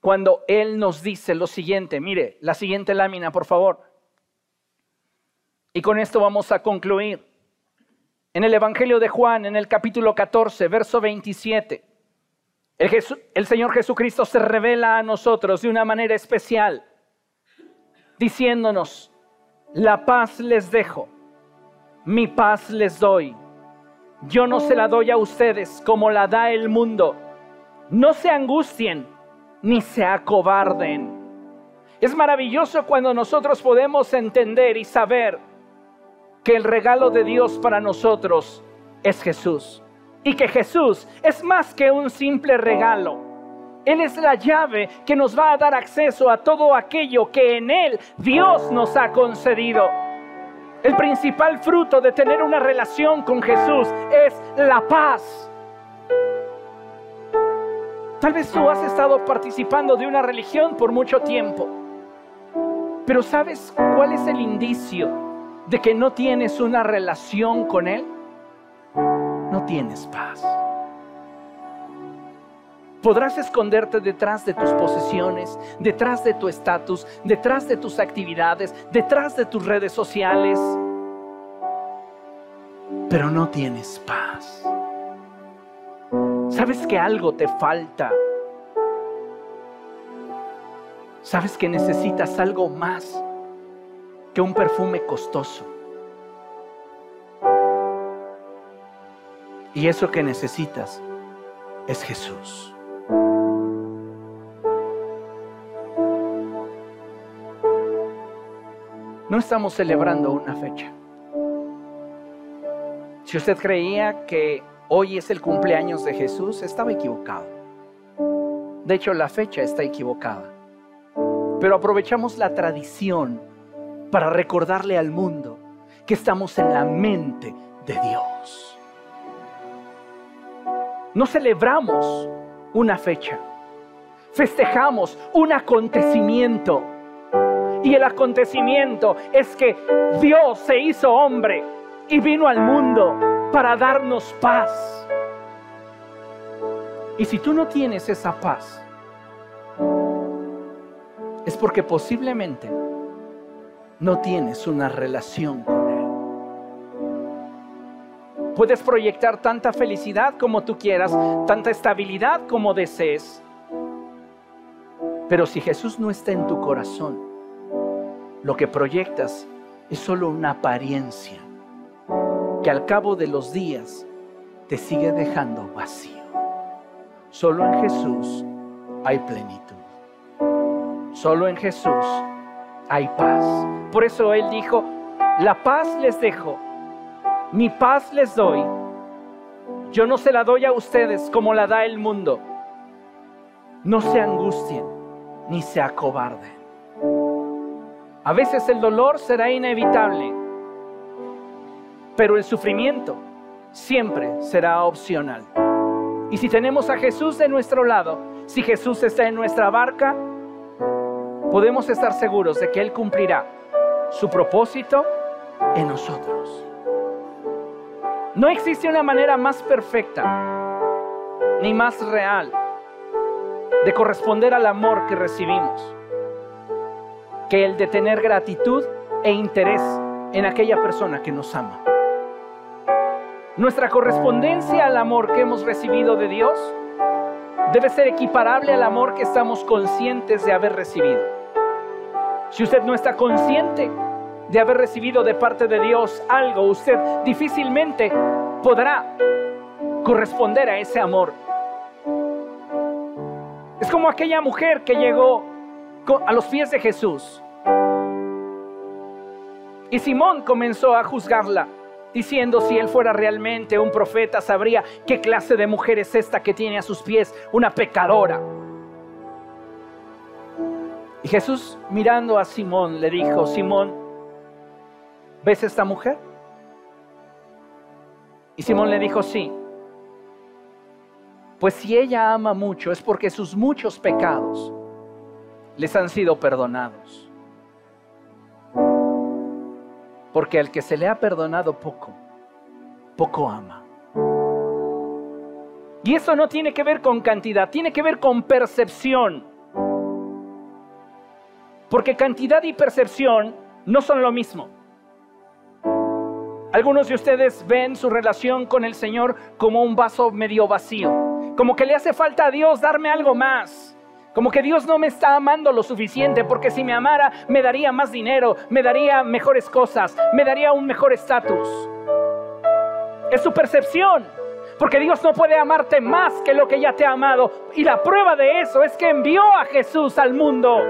cuando Él nos dice lo siguiente. Mire, la siguiente lámina, por favor. Y con esto vamos a concluir. En el Evangelio de Juan, en el capítulo 14, verso 27, el, el, Señor Jesucristo se revela a nosotros de una manera especial, diciéndonos, la paz les dejo, mi paz les doy. Yo no se la doy a ustedes como la da el mundo. No se angustien ni se acobarden. Es maravilloso cuando nosotros podemos entender y saber que el regalo de Dios para nosotros es Jesús. Y que Jesús es más que un simple regalo. Él es la llave que nos va a dar acceso a todo aquello que en Él Dios nos ha concedido. El principal fruto de tener una relación con Jesús es la paz. Tal vez tú has estado participando de una religión por mucho tiempo, pero ¿sabes cuál es el indicio de que no tienes una relación con Él, no tienes paz. Podrás esconderte detrás de tus posesiones, detrás de tu estatus, detrás de tus actividades, detrás de tus redes sociales, pero no tienes paz. ¿Sabes que algo te falta? ¿Sabes que necesitas algo más? Que un perfume costoso. Y eso que necesitas es Jesús. No estamos celebrando una fecha. Si usted creía que hoy es el cumpleaños de Jesús, estaba equivocado. De hecho, la fecha está equivocada. Pero aprovechamos la tradición para recordarle al mundo que estamos en la mente de Dios. No celebramos una fecha, festejamos un acontecimiento. Y el acontecimiento es que Dios se hizo hombre y vino al mundo para darnos paz. Y si tú no tienes esa paz, es porque posiblemente no tienes una relación con Él. Puedes proyectar tanta felicidad como tú quieras, tanta estabilidad como desees. Pero si Jesús no está en tu corazón, lo que proyectas es solo una apariencia que al cabo de los días te sigue dejando vacío. Solo en Jesús hay plenitud. Solo en Jesús hay paz. Por eso Él dijo, la paz les dejo, mi paz les doy. Yo no se la doy a ustedes como la da el mundo. No se angustien ni se acobarden. A veces el dolor será inevitable, pero el sufrimiento siempre será opcional. Y si tenemos a Jesús de nuestro lado, si Jesús está en nuestra barca, podemos estar seguros de que Él cumplirá su propósito en nosotros. No existe una manera más perfecta ni más real de corresponder al amor que recibimos que el de tener gratitud e interés en aquella persona que nos ama. Nuestra correspondencia al amor que hemos recibido de Dios debe ser equiparable al amor que estamos conscientes de haber recibido. Si usted no está consciente de haber recibido de parte de Dios algo, usted difícilmente podrá corresponder a ese amor. Es como aquella mujer que llegó a los pies de Jesús. Y Simón comenzó a juzgarla, diciendo si él fuera realmente un profeta, sabría qué clase de mujer es esta que tiene a sus pies una pecadora. Y Jesús mirando a Simón le dijo, Simón, ¿ves esta mujer? Y Simón le dijo, sí. Pues si ella ama mucho es porque sus muchos pecados les han sido perdonados. Porque al que se le ha perdonado poco, poco ama. Y eso no tiene que ver con cantidad, tiene que ver con percepción. Porque cantidad y percepción no son lo mismo. Algunos de ustedes ven su relación con el Señor como un vaso medio vacío, como que le hace falta a Dios darme algo más. Como que Dios no me está amando lo suficiente, porque si me amara me daría más dinero, me daría mejores cosas, me daría un mejor estatus. Es su percepción, porque Dios no puede amarte más que lo que ya te ha amado. Y la prueba de eso es que envió a Jesús al mundo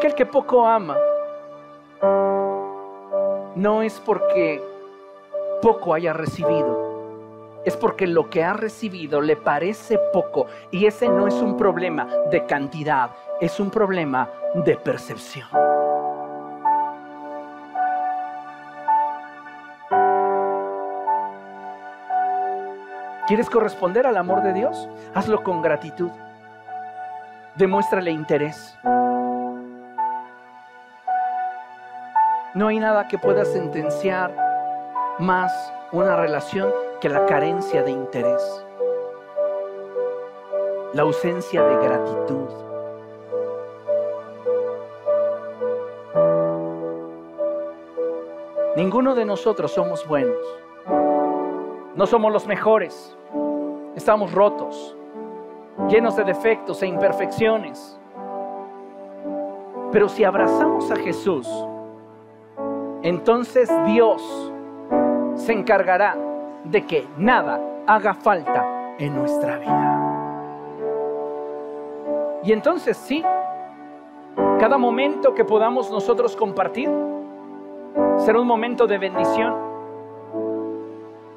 Que el que poco ama no es porque poco haya recibido, es porque lo que ha recibido le parece poco y ese no es un problema de cantidad, es un problema de percepción. ¿Quieres corresponder al amor de Dios? Hazlo con gratitud. Demuéstrale interés. No hay nada que pueda sentenciar más una relación que la carencia de interés, la ausencia de gratitud. Ninguno de nosotros somos buenos. No somos los mejores. Estamos rotos, llenos de defectos e imperfecciones. Pero si abrazamos a Jesús, entonces Dios se encargará de que nada haga falta en nuestra vida. Y entonces sí, cada momento que podamos nosotros compartir será un momento de bendición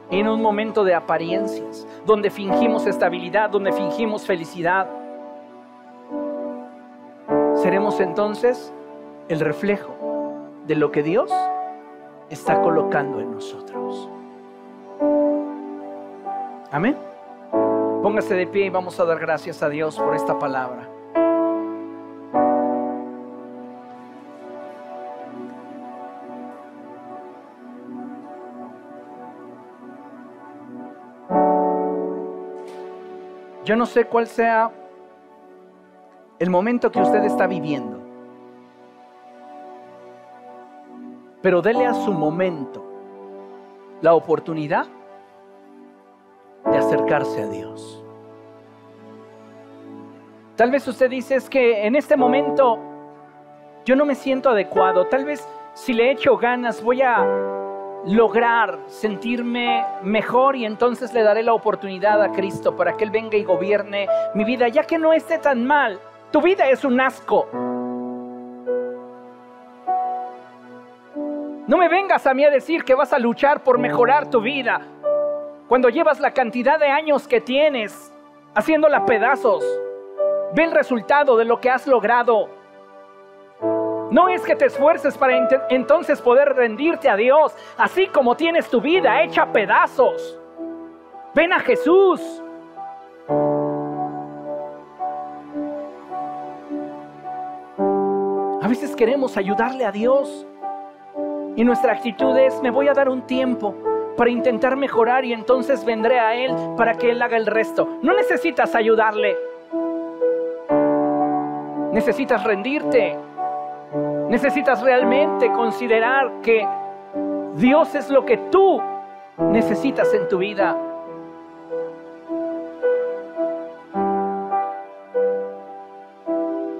y en un momento de apariencias, donde fingimos estabilidad, donde fingimos felicidad. Seremos entonces el reflejo de lo que Dios está colocando en nosotros. Amén. Póngase de pie y vamos a dar gracias a Dios por esta palabra. Yo no sé cuál sea el momento que usted está viviendo. Pero dele a su momento la oportunidad de acercarse a Dios. Tal vez usted dice es que en este momento yo no me siento adecuado. Tal vez si le echo ganas voy a lograr sentirme mejor y entonces le daré la oportunidad a Cristo para que Él venga y gobierne mi vida, ya que no esté tan mal. Tu vida es un asco. No me vengas a mí a decir que vas a luchar por mejorar tu vida cuando llevas la cantidad de años que tienes haciéndola pedazos. Ve el resultado de lo que has logrado. No es que te esfuerces para entonces poder rendirte a Dios, así como tienes tu vida hecha pedazos. Ven a Jesús. A veces queremos ayudarle a Dios y nuestra actitud es, me voy a dar un tiempo para intentar mejorar y entonces vendré a Él para que Él haga el resto. No necesitas ayudarle. Necesitas rendirte. Necesitas realmente considerar que Dios es lo que tú necesitas en tu vida.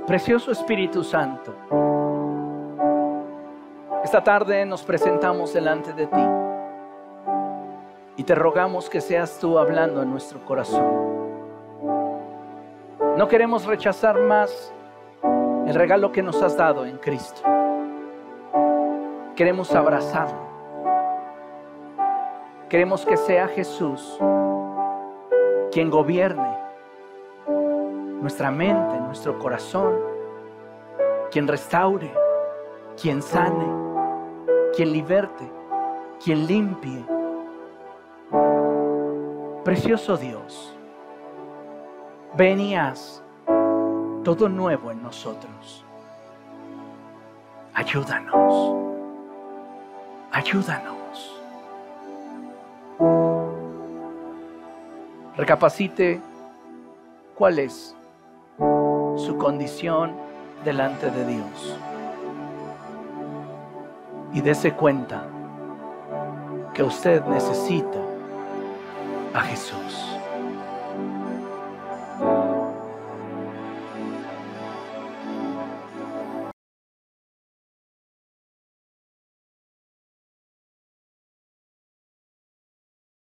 Precioso Espíritu Santo, esta tarde nos presentamos delante de ti y te rogamos que seas tú hablando en nuestro corazón. No queremos rechazar más el regalo que nos has dado en Cristo. Queremos abrazarlo. Queremos que sea Jesús quien gobierne nuestra mente, nuestro corazón, quien restaure, quien sane, quien liberte, quien limpie. Precioso Dios, venías todo nuevo en nosotros. Ayúdanos. Ayúdanos. Recapacite cuál es su condición delante de Dios. Y dése cuenta que usted necesita a Jesús.